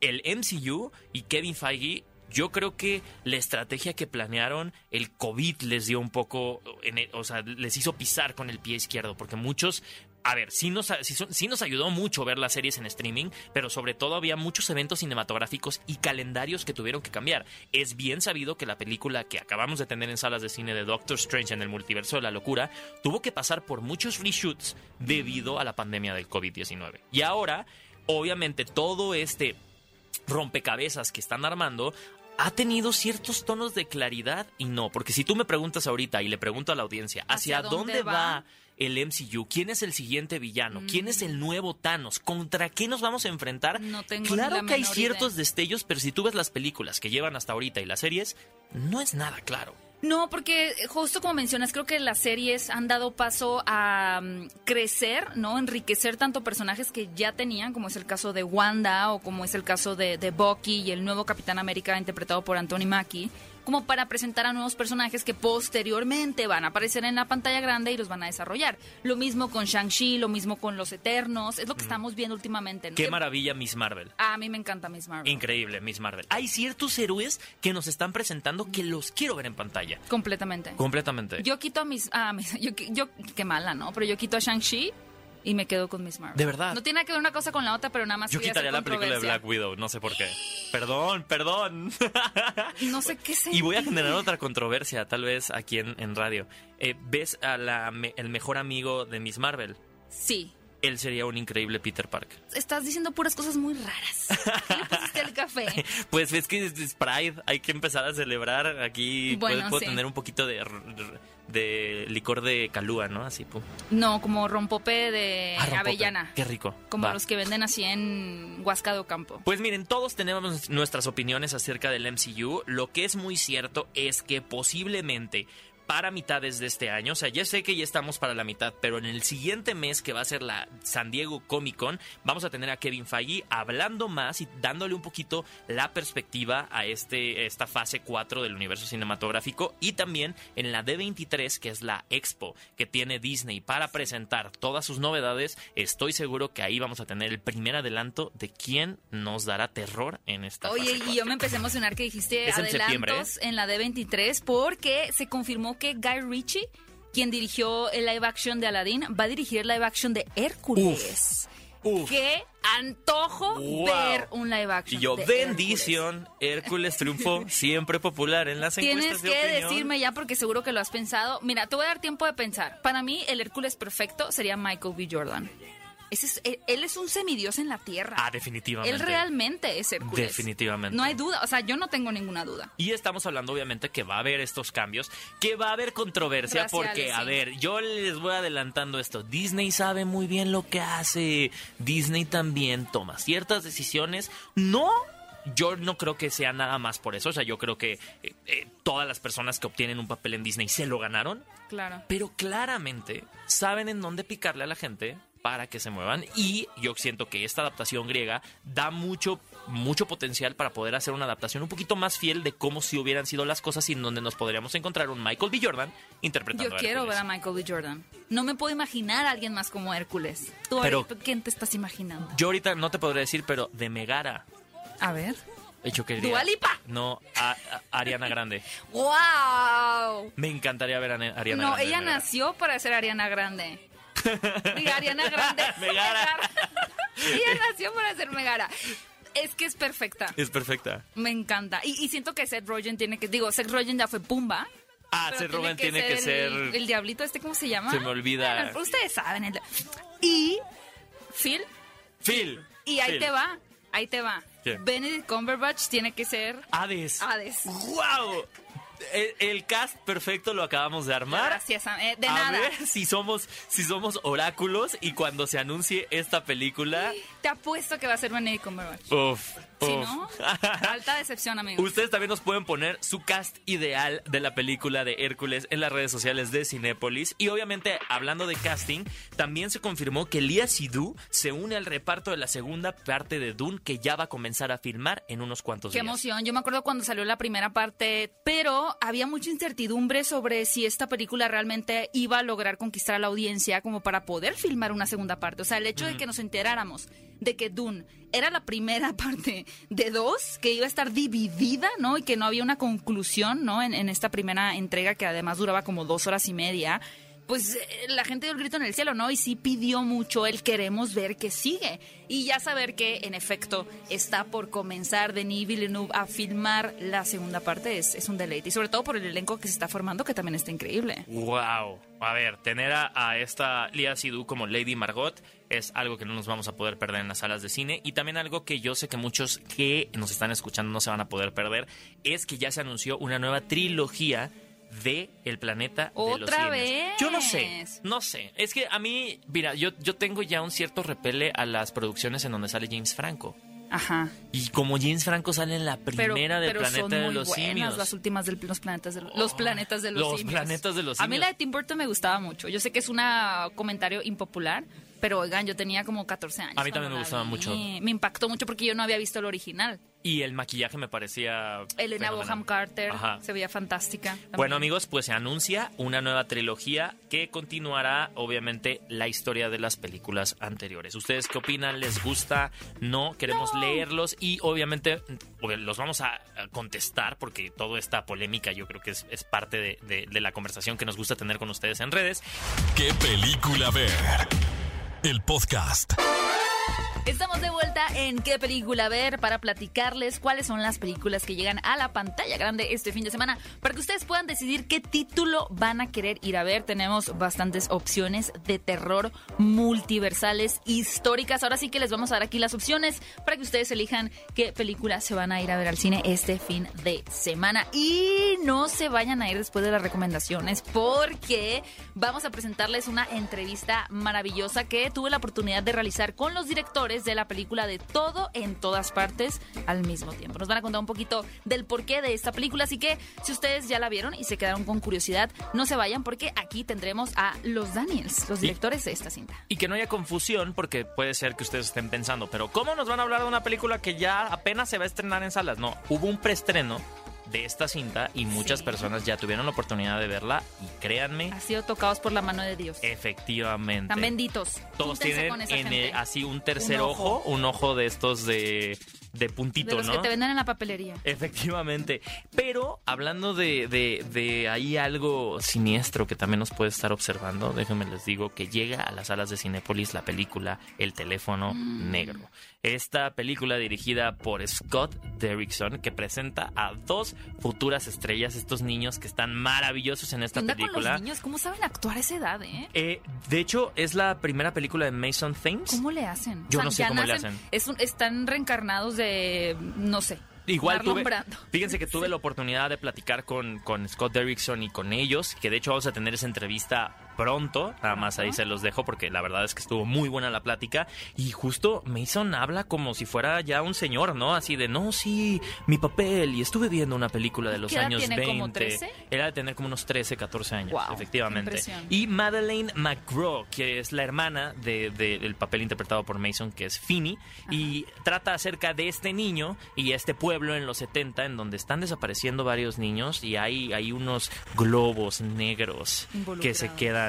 Speaker 1: el MCU y Kevin Feige. Yo creo que la estrategia que planearon, el COVID les dio un poco, en el- o sea, les hizo pisar con el pie izquierdo, porque muchos, a ver, sí nos, sí, sí nos ayudó mucho ver las series en streaming, pero sobre todo había muchos eventos cinematográficos y calendarios que tuvieron que cambiar. Es bien sabido que la película que acabamos de tener en salas de cine de Doctor Strange en el multiverso de la locura tuvo que pasar por muchos reshoots debido a la pandemia del COVID-19. Y ahora, obviamente, todo este rompecabezas que están armando ha tenido ciertos tonos de claridad y no, porque si tú me preguntas ahorita y le pregunto a la audiencia, ¿hacia,
Speaker 2: ¿Hacia
Speaker 1: dónde,
Speaker 2: dónde
Speaker 1: va?
Speaker 2: va?
Speaker 1: el MCU? ¿Quién es el siguiente villano? ¿Quién es el nuevo Thanos? ¿Contra qué nos vamos a enfrentar?
Speaker 2: No tengo
Speaker 1: claro
Speaker 2: la
Speaker 1: que hay ciertos
Speaker 2: idea.
Speaker 1: destellos, pero si tú ves las películas que llevan hasta ahorita y las series, no es nada claro.
Speaker 2: No, porque justo como mencionas, creo que las series han dado paso a mm, crecer, ¿no? Enriquecer tanto personajes que ya tenían, como es el caso de Wanda o como es el caso de, de Bucky y el nuevo Capitán América interpretado por Anthony Mackie, como para presentar a nuevos personajes que posteriormente van a aparecer en la pantalla grande y los van a desarrollar. Lo mismo con Shang-Chi, lo mismo con Los Eternos, es lo que estamos viendo últimamente. ¿no?
Speaker 1: Mm. Qué maravilla Miss Marvel.
Speaker 2: A mí me encanta Miss Marvel.
Speaker 1: Increíble, Miss Marvel. Hay ciertos héroes que nos están presentando que los quiero ver en pantalla.
Speaker 2: Completamente.
Speaker 1: Completamente.
Speaker 2: Yo quito a mis. mis- yo, yo, qué mala, ¿no? Pero yo quito a Shang-Chi y me quedo con Miss Marvel.
Speaker 1: ¿De verdad?
Speaker 2: No tiene nada que ver una cosa con la otra, pero nada más.
Speaker 1: Yo quitaría la película de. Black Widow, no sé por qué. Perdón, perdón.
Speaker 2: No sé qué sé.
Speaker 1: Y voy a generar otra controversia, tal vez aquí en, en radio. Eh, ¿Ves a la me- el mejor amigo de Miss Marvel?
Speaker 2: Sí.
Speaker 1: Él sería un increíble Peter Parker.
Speaker 2: Estás diciendo puras cosas muy raras. ¿Qué le pusiste al café?
Speaker 1: Pues es que es, Pride, hay que empezar a celebrar. Aquí
Speaker 2: Bueno,
Speaker 1: puedo, puedo
Speaker 2: sí.
Speaker 1: tener un poquito de, de licor de calúa, ¿no? Así, pum.
Speaker 2: No, como rompope de
Speaker 1: Ah, rompope.
Speaker 2: avellana.
Speaker 1: Qué rico.
Speaker 2: Como
Speaker 1: Va.
Speaker 2: los que venden así en Huasca de Ocampo.
Speaker 1: Pues miren, todos tenemos nuestras opiniones acerca del MCU. Lo que es muy cierto es que posiblemente para mitades de este año, o sea, ya sé que ya estamos para la mitad, pero en el siguiente mes que va a ser la San Diego Comic Con, vamos a tener a Kevin Feige hablando más y dándole un poquito la perspectiva a este esta fase 4 del universo cinematográfico y también en la D23, que es la expo que tiene Disney para presentar todas sus novedades, estoy seguro que ahí vamos a tener el primer adelanto de quién nos dará terror en esta
Speaker 2: Oye,
Speaker 1: fase
Speaker 2: y
Speaker 1: 4.
Speaker 2: yo me empecé a emocionar que dijiste
Speaker 1: Es en ¿eh?
Speaker 2: adelantos en la D23 porque se confirmó que Guy Ritchie, quien dirigió el live action de Aladdin, va a dirigir el live action de Hércules.
Speaker 1: Uf.
Speaker 2: Qué antojo
Speaker 1: Wow.
Speaker 2: ver un live action.
Speaker 1: Y yo,
Speaker 2: de
Speaker 1: bendición, Hércules triunfo, siempre popular en las
Speaker 2: Tienes
Speaker 1: encuestas de
Speaker 2: que
Speaker 1: opinión.
Speaker 2: decirme ya porque seguro que lo has pensado. Mira, te voy a dar tiempo de pensar. Para mí, el Hércules perfecto sería Michael B. Jordan. Ese es- él, es un semidios en la tierra.
Speaker 1: Ah, definitivamente.
Speaker 2: él realmente es Hércules.
Speaker 1: Definitivamente.
Speaker 2: No hay duda. O sea, yo no tengo ninguna duda.
Speaker 1: Y estamos hablando obviamente que va a haber estos cambios, que va a haber controversia,
Speaker 2: Raciales,
Speaker 1: porque, a
Speaker 2: sí.
Speaker 1: ver, yo les voy adelantando esto, Disney sabe muy bien lo que hace, Disney también toma ciertas decisiones, no... Yo no creo que sea nada más por eso, o sea, yo creo que eh, eh, todas las personas que obtienen un papel en Disney se lo ganaron,
Speaker 2: Claro.
Speaker 1: pero claramente saben en dónde picarle a la gente para que se muevan y yo siento que esta adaptación griega da mucho mucho potencial para poder hacer una adaptación un poquito más fiel de cómo si hubieran sido las cosas y en donde nos podríamos encontrar un Michael B. Jordan interpretando
Speaker 2: Yo
Speaker 1: a
Speaker 2: quiero ver a Michael B. Jordan. No me puedo imaginar a alguien más como Hércules. ¿Tú,
Speaker 1: Pero-
Speaker 2: quién te estás imaginando?
Speaker 1: Yo ahorita no te podré decir, pero de Megara.
Speaker 2: A ver.
Speaker 1: Yo quería,
Speaker 2: ¿Dua Lipa?
Speaker 1: No, a, a- Ariana Grande.
Speaker 2: ¡Wow!
Speaker 1: Me encantaría ver a Ariana
Speaker 2: No,
Speaker 1: Grande. de
Speaker 2: ella nació para ser Ariana Grande. Ariana Grande.
Speaker 1: Megara.
Speaker 2: ella nació para ser Megara. Es que es perfecta.
Speaker 1: Es perfecta.
Speaker 2: Me encanta. Y, y siento que Seth Rogen tiene que. Digo, Seth Rogen ya fue Pumba.
Speaker 1: Ah, Seth Rogen tiene que ser...
Speaker 2: El, el diablito, ¿este cómo se llama?
Speaker 1: Se me olvida.
Speaker 2: Bueno, ustedes saben. el- y Phil.
Speaker 1: Phil.
Speaker 2: Y ahí te va, ahí te va. Benedict Cumberbatch tiene que ser
Speaker 1: Hades.
Speaker 2: Hades.
Speaker 1: ¡Wow! El, el cast perfecto lo acabamos de armar.
Speaker 2: Gracias, a- eh, de
Speaker 1: a
Speaker 2: nada.
Speaker 1: ver si somos, si somos oráculos y cuando se anuncie esta película.
Speaker 2: Te apuesto que va a ser Benedict Cumberbatch.
Speaker 1: Uf,
Speaker 2: Si
Speaker 1: uf.
Speaker 2: no, alta decepción, amigos.
Speaker 1: Ustedes también nos pueden poner su cast ideal de la película de Hércules en las redes sociales de Cinépolis. Y obviamente, hablando de casting, también se confirmó que Lia Sidhu se une al reparto de la segunda parte de Dune que ya va a comenzar a filmar en unos cuantos
Speaker 2: Qué
Speaker 1: días.
Speaker 2: emoción. Yo me acuerdo cuando salió la primera parte, pero había mucha incertidumbre sobre si esta película realmente iba a lograr conquistar a la audiencia como para poder filmar una segunda parte. O sea, el hecho de que nos enteráramos de que Dune era la primera parte de dos, que iba a estar dividida, ¿no? Y que no había una conclusión, ¿no? En, esta primera entrega que además duraba como dos horas y media. Pues eh, la gente dio el grito en el cielo, ¿no? Y sí pidió mucho el queremos ver que sigue. Y ya saber que, en efecto, está por comenzar Denis Villeneuve a filmar la segunda parte es, es un deleite. Y sobre todo por el elenco que se está formando, que también está increíble.
Speaker 1: Wow. A ver, tener a, a esta Lia Sidhu como Lady Margot es algo que no nos vamos a poder perder en las salas de cine y también algo que yo sé que muchos que nos están escuchando no se van a poder perder es que ya se anunció una nueva trilogía de El planeta de los
Speaker 2: ¿Otra
Speaker 1: simios.
Speaker 2: vez?
Speaker 1: Yo no sé, no sé. Es que a mí, mira, yo, yo tengo ya un cierto repele a las producciones en donde sale James Franco.
Speaker 2: Ajá.
Speaker 1: Y como James Franco sale en la
Speaker 2: Pero,
Speaker 1: primera del
Speaker 2: pero
Speaker 1: planeta
Speaker 2: son
Speaker 1: de los
Speaker 2: buenas
Speaker 1: simios.
Speaker 2: las últimas de los planetas de los, los planetas de los,
Speaker 1: Los
Speaker 2: simios.
Speaker 1: planetas de los
Speaker 2: A mí la de Tim Burton me gustaba mucho. Yo sé que es un comentario impopular, pero oigan, yo tenía como 14 años.
Speaker 1: A mí también me gustaba
Speaker 2: vi.
Speaker 1: mucho.
Speaker 2: Me impactó mucho porque yo no había visto el original.
Speaker 1: Y el maquillaje me parecía.
Speaker 2: Elena. Boham Carter
Speaker 1: Ajá.
Speaker 2: se veía fantástica. también.
Speaker 1: Bueno amigos, pues se anuncia una nueva trilogía que continuará obviamente la historia de las películas anteriores. ¿Ustedes qué opinan? ¿Les gusta? ¿No? Queremos
Speaker 2: No.
Speaker 1: leerlos y obviamente los vamos a a contestar porque toda esta polémica yo creo que es, es parte de, de- de la conversación que nos gusta tener con ustedes en redes.
Speaker 3: ¿Qué película ver? El podcast.
Speaker 2: Estamos de vuelta en qué película ver para platicarles cuáles son las películas que llegan a la pantalla grande este fin de semana para que ustedes puedan decidir qué título van a querer ir a ver. Tenemos bastantes opciones de terror multiversales históricas. Ahora sí que les vamos a dar aquí las opciones para que ustedes elijan qué película se van a ir a ver al cine este fin de semana. Y no se vayan a ir después de las recomendaciones porque vamos a presentarles una entrevista maravillosa que tuve la oportunidad de realizar con los directores de la película de Todo en todas partes al mismo tiempo. Nos van a contar un poquito del porqué de esta película, así que si ustedes ya la vieron y se quedaron con curiosidad, no se vayan porque aquí tendremos a los Daniels, los directores de esta cinta.
Speaker 1: Y que no haya confusión, porque puede ser que ustedes estén pensando, pero ¿cómo nos van a hablar de una película que ya apenas se va a estrenar en salas? No, hubo un preestreno de esta cinta y muchas
Speaker 2: Sí.
Speaker 1: personas ya tuvieron la oportunidad de verla y créanme,
Speaker 2: Ha sido tocados por la mano de Dios.
Speaker 1: efectivamente.
Speaker 2: Están benditos.
Speaker 1: Todos
Speaker 2: Júntense
Speaker 1: tienen en el- así un tercer
Speaker 2: Un
Speaker 1: ojo.
Speaker 2: ojo.
Speaker 1: un ojo de estos de, de puntito,
Speaker 2: de los
Speaker 1: ¿no?
Speaker 2: que te venden en la papelería.
Speaker 1: Efectivamente. Pero hablando de, de, de ahí algo siniestro que también nos puede estar observando, déjenme les digo que llega a las salas de Cinépolis la película El teléfono
Speaker 2: Mm.
Speaker 1: negro. Esta película dirigida por Scott Derrickson que presenta a dos futuras estrellas, estos niños que están maravillosos en esta
Speaker 2: ¿Qué onda con
Speaker 1: película.
Speaker 2: los niños? ¿Cómo saben actuar a esa edad, eh?
Speaker 1: Eh, de hecho, es la primera película de Mason Thames.
Speaker 2: ¿Cómo le hacen?
Speaker 1: Yo no sé cómo le hacen.
Speaker 2: es un- están reencarnados de, no sé.
Speaker 1: Igual tuve, fíjense que tuve la oportunidad de platicar con, con Scott Derrickson y con ellos, que de hecho vamos a tener esa entrevista pronto, nada más ahí se los dejo porque la verdad es que estuvo muy buena la plática y justo Mason habla como si fuera ya un señor, ¿no? Así de, no, sí, mi papel y estuve viendo una película de los
Speaker 2: ¿Qué edad
Speaker 1: años
Speaker 2: tiene,
Speaker 1: 20.
Speaker 2: como 13?
Speaker 1: Era de tener como unos 13, 14 años,
Speaker 2: Guau,
Speaker 1: efectivamente. Y Madeleine McGraw, que es la hermana del de, del papel interpretado por Mason, que es Finney, y trata acerca de este niño y este pueblo en los 70 en donde están desapareciendo varios niños y hay, hay unos globos negros que se quedan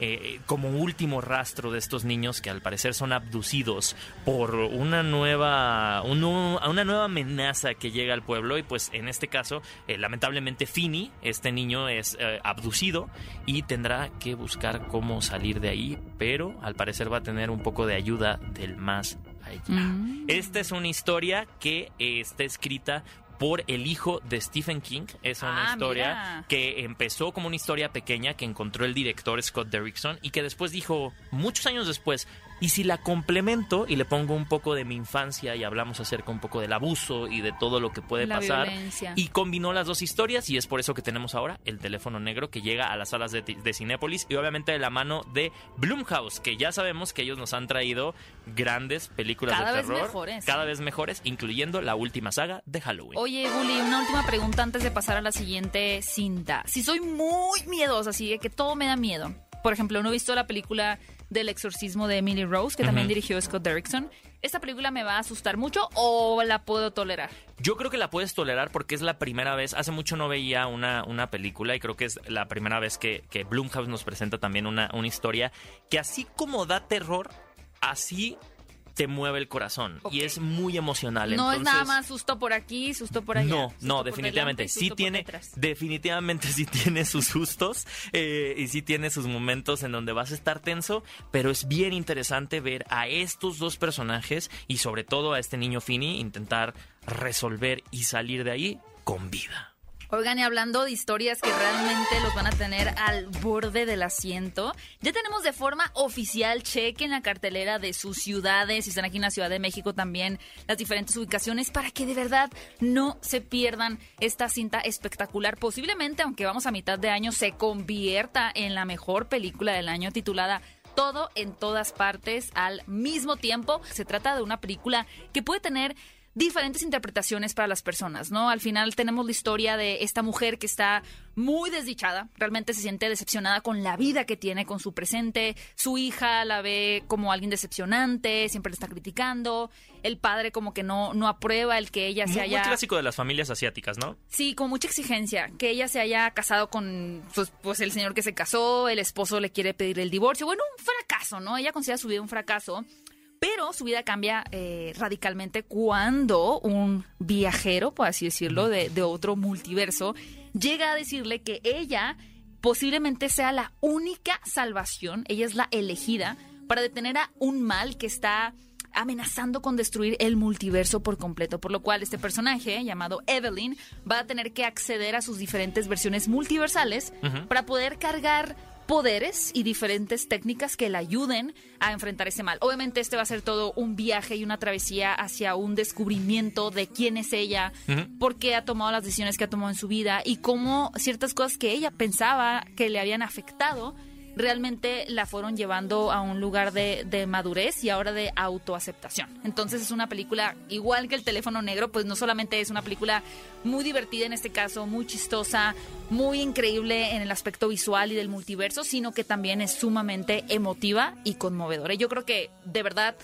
Speaker 1: eh, como último rastro de estos niños que al parecer son abducidos por una nueva, un nu- una nueva amenaza que llega al pueblo y pues en este caso, eh, lamentablemente Finney, este niño es eh, abducido y tendrá que buscar cómo salir de ahí, pero al parecer va a tener un poco de ayuda del más allá.
Speaker 2: Mm.
Speaker 1: Esta es una historia que está escrita por el hijo de Stephen King. Es una
Speaker 2: Ah,
Speaker 1: historia
Speaker 2: mira.
Speaker 1: que empezó como una historia pequeña que encontró el director Scott Derrickson y que después dijo, muchos años después, y si la complemento y le pongo un poco de mi infancia y hablamos acerca un poco del abuso y de todo lo que puede
Speaker 2: La
Speaker 1: pasar
Speaker 2: violencia.
Speaker 1: y combinó las dos historias y es por eso que tenemos ahora el teléfono negro que llega a las salas de, de Cinépolis y obviamente de la mano de Blumhouse que ya sabemos que ellos nos han traído grandes películas
Speaker 2: Cada
Speaker 1: de
Speaker 2: vez
Speaker 1: terror
Speaker 2: mejores.
Speaker 1: cada vez mejores incluyendo la última saga de Halloween
Speaker 2: Oye, Bully, una última pregunta antes de pasar a la siguiente cinta. Si soy muy miedosa, así de que todo me da miedo. Por ejemplo, no he visto la película del exorcismo de Emily Rose, que también dirigió Scott Derrickson. ¿Esta película me va a asustar mucho o la puedo tolerar?
Speaker 1: Yo creo que la puedes tolerar porque es la primera vez, hace mucho no veía una, una película y creo que es la primera vez que, que Blumhouse nos presenta también una, una historia que así como da terror, así te mueve el corazón y es muy emocional.
Speaker 2: no es nada más susto por aquí, susto por allá.
Speaker 1: No, no, definitivamente. Sí tiene, definitivamente sí tiene sus sustos eh, y sí tiene sus momentos en donde vas a estar tenso, pero es bien interesante ver a estos dos personajes y sobre todo a este niño Fini intentar resolver y salir de ahí con vida.
Speaker 2: Oigan, y hablando de historias que realmente los van a tener al borde del asiento, ya tenemos de forma oficial, chequen la cartelera de sus ciudades, si están aquí en la Ciudad de México también, las diferentes ubicaciones, para que de verdad no se pierdan esta cinta espectacular. Posiblemente, aunque vamos a mitad de año, se convierta en la mejor película del año titulada todo en todas partes al mismo tiempo. Se trata de una película que puede tener diferentes interpretaciones para las personas, ¿no? Al final tenemos la historia de esta mujer que está muy desdichada, realmente se siente decepcionada con la vida que tiene, con su presente, su hija la ve como alguien decepcionante, siempre le está criticando, el padre como que no, no aprueba el que ella se
Speaker 1: Muy, muy
Speaker 2: haya...
Speaker 1: clásico de las familias asiáticas, ¿no?
Speaker 2: Sí, con mucha exigencia. Que ella se haya casado con pues, pues, el señor que se casó, el esposo le quiere pedir el divorcio. Bueno, un fracaso, ¿no? Ella considera su vida un fracaso. Pero su vida cambia eh, radicalmente cuando un viajero, por así decirlo, de, de otro multiverso, llega a decirle que ella posiblemente sea la única salvación, ella es la elegida para detener a un mal que está amenazando con destruir el multiverso por completo, por lo cual este personaje llamado Evelyn va a tener que acceder a sus diferentes versiones multiversales para poder cargar poderes y diferentes técnicas que la ayuden a enfrentar ese mal. Obviamente este va a ser todo un viaje y una travesía hacia un descubrimiento de quién es ella,
Speaker 1: Ujú.
Speaker 2: por qué ha tomado las decisiones que ha tomado en su vida y cómo ciertas cosas que ella pensaba que le habían afectado realmente la fueron llevando a un lugar de, de madurez y ahora de autoaceptación. Entonces es una película, igual que el teléfono negro, pues no solamente es una película muy divertida en este caso, muy chistosa, muy increíble en el aspecto visual y del multiverso, sino que también es sumamente emotiva y conmovedora. Y Yo creo que de verdad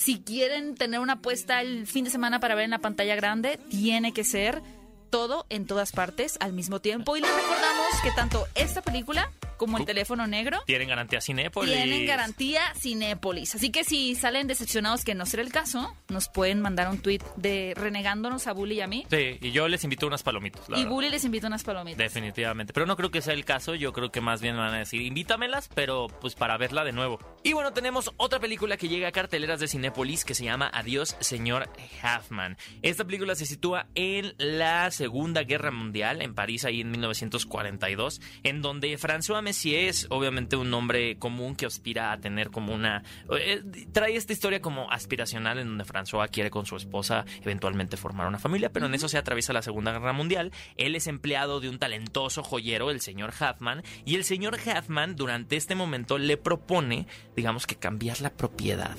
Speaker 2: si quieren tener una apuesta el fin de semana para ver en la pantalla grande, tiene que ser todo en todas partes al mismo tiempo. Y les recordamos que tanto esta película como el teléfono negro
Speaker 1: Tienen garantía Cinépolis.
Speaker 2: tienen garantía Cinépolis. Así que si salen decepcionados, que no será el caso, nos pueden mandar un tweet de renegándonos a Bully y a mí.
Speaker 1: Sí, y yo les invito unas palomitas. la
Speaker 2: Y
Speaker 1: verdad.
Speaker 2: Bully les invita unas palomitas.
Speaker 1: Definitivamente, pero no creo que sea el caso, yo creo que más bien van a decir, invítamelas, pero pues para verla de nuevo. Y bueno, tenemos otra película que llega a carteleras de Cinépolis que se llama Adiós, señor Halfman. Esta película se sitúa en la Segunda Guerra Mundial, en París, ahí en 1942, en donde François Messier es obviamente un nombre común que aspira a tener como una... eh, trae esta historia como aspiracional en donde François quiere con su esposa eventualmente formar una familia, pero en eso se atraviesa la Segunda Guerra Mundial. Él es empleado de un talentoso joyero, el señor Halfman, y el señor Halfman durante este momento le propone, digamos que cambiar la propiedad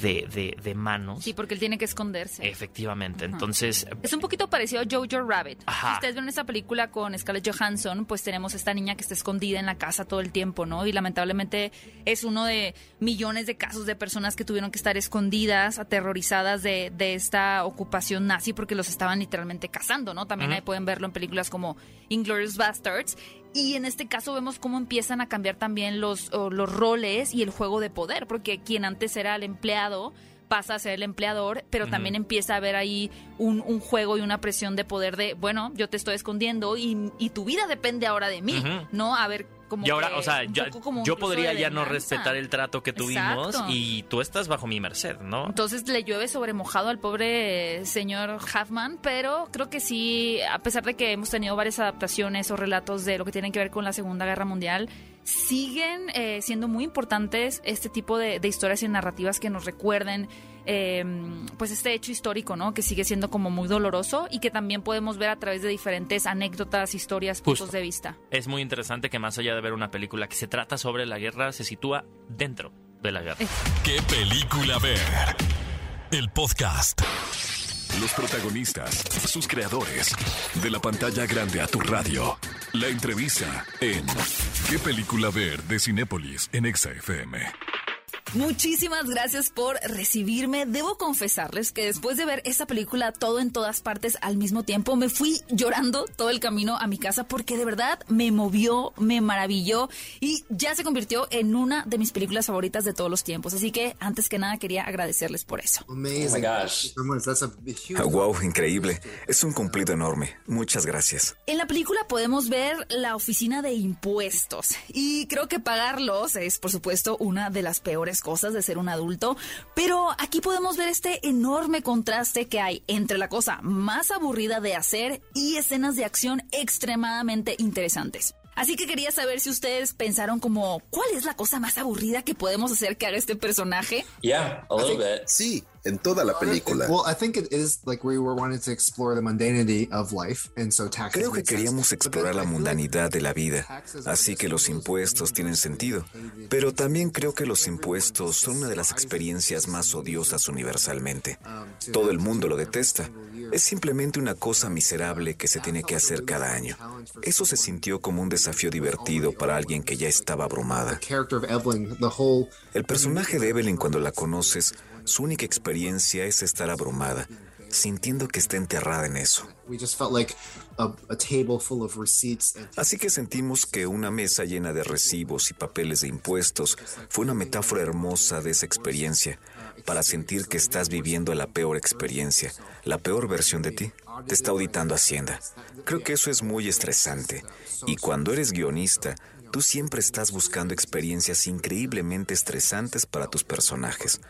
Speaker 1: de, de, de manos.
Speaker 2: Sí, porque él tiene que esconderse.
Speaker 1: Efectivamente,
Speaker 2: Ajá.
Speaker 1: entonces...
Speaker 2: Es un poquito parecido a Jojo Rabbit.
Speaker 1: Ajá.
Speaker 2: Si ustedes ven esta película con Scarlett Johansson, pues tenemos esta niña que está escondida en la casa todo el tiempo, ¿no? Y lamentablemente es uno de millones de casos de personas que tuvieron que estar escondidas, aterrorizadas de, de esta ocupación nazi porque los estaban literalmente cazando, ¿no? También ahí pueden verlo en películas como Inglorious Bastards. Y en este caso vemos cómo empiezan a cambiar también los, los roles y el juego de poder, porque quien antes era el empleado pasa a ser el empleador, pero también empieza a haber ahí un, un juego y una presión de poder de, bueno, yo te estoy escondiendo y, y tu vida depende ahora de mí. ¿no? A ver, como
Speaker 1: y ahora,
Speaker 2: que
Speaker 1: o sea, ya- yo podría ya no respetar el trato que tuvimos
Speaker 2: Exacto.
Speaker 1: y tú estás bajo mi merced, ¿no?
Speaker 2: Entonces le llueve sobre mojado al pobre señor Huffman, pero creo que sí, a pesar de que hemos tenido varias adaptaciones o relatos de lo que tienen que ver con la Segunda Guerra Mundial, siguen eh, siendo muy importantes este tipo de, de historias y narrativas que nos recuerden eh, pues este hecho histórico, ¿no? Que sigue siendo como muy doloroso y que también podemos ver a través de diferentes anécdotas, historias, puntos de vista.
Speaker 1: Es muy interesante que más allá de ver una película que se trata sobre la guerra, se sitúa dentro de la guerra.
Speaker 3: ¿Qué película ver? El podcast. Los protagonistas, sus creadores. De la pantalla grande a tu radio. La entrevista en ¿Qué película ver? de Cinépolis en Exa FM.
Speaker 2: Muchísimas gracias por recibirme. Debo confesarles que después de ver esta película todo en todas partes al mismo tiempo, me fui llorando todo el camino a mi casa porque de verdad me movió, me maravilló y ya se convirtió en una de mis películas favoritas de todos los tiempos. Así que antes que nada quería agradecerles por eso.
Speaker 4: Amazing.
Speaker 5: Oh my gosh. Ah, wow, increíble. Es un cumplido enorme. Muchas gracias.
Speaker 2: En la película podemos ver la oficina de impuestos y creo que pagarlos es por supuesto una de las peores cosas de ser un adulto, pero aquí podemos ver este enorme contraste que hay entre la cosa más aburrida de hacer y escenas de acción extremadamente interesantes. Así que quería saber si ustedes pensaron como, ¿cuál es la cosa más aburrida que podemos hacer que haga este personaje?
Speaker 6: Yeah, a little bit.
Speaker 7: Sí, en toda la película.
Speaker 4: Well, I think it is like we were wanting to explore the mundanity of life, and so taxes.
Speaker 5: Creo que queríamos explorar la mundanidad de la vida, así que los impuestos tienen sentido. Pero también creo que los impuestos son una de las experiencias más odiosas universalmente. Todo el mundo lo detesta. Es simplemente una cosa miserable que se tiene que hacer cada año. Eso se sintió como un desafío divertido para alguien que ya estaba abrumada. El personaje de Evelyn cuando la conoces, su única experiencia es estar abrumada, sintiendo que está enterrada en eso.
Speaker 4: we just felt like a, a table full of receipts and
Speaker 5: Así que sentimos que una mesa llena de recibos y papeles de impuestos fue una metáfora hermosa de esa experiencia, para sentir que estás viviendo la peor experiencia, la peor versión de ti. Te está auditando Hacienda. Creo que eso es muy estresante. Y cuando eres guionista, tú siempre estás buscando experiencias increíblemente estresantes para tus personajes.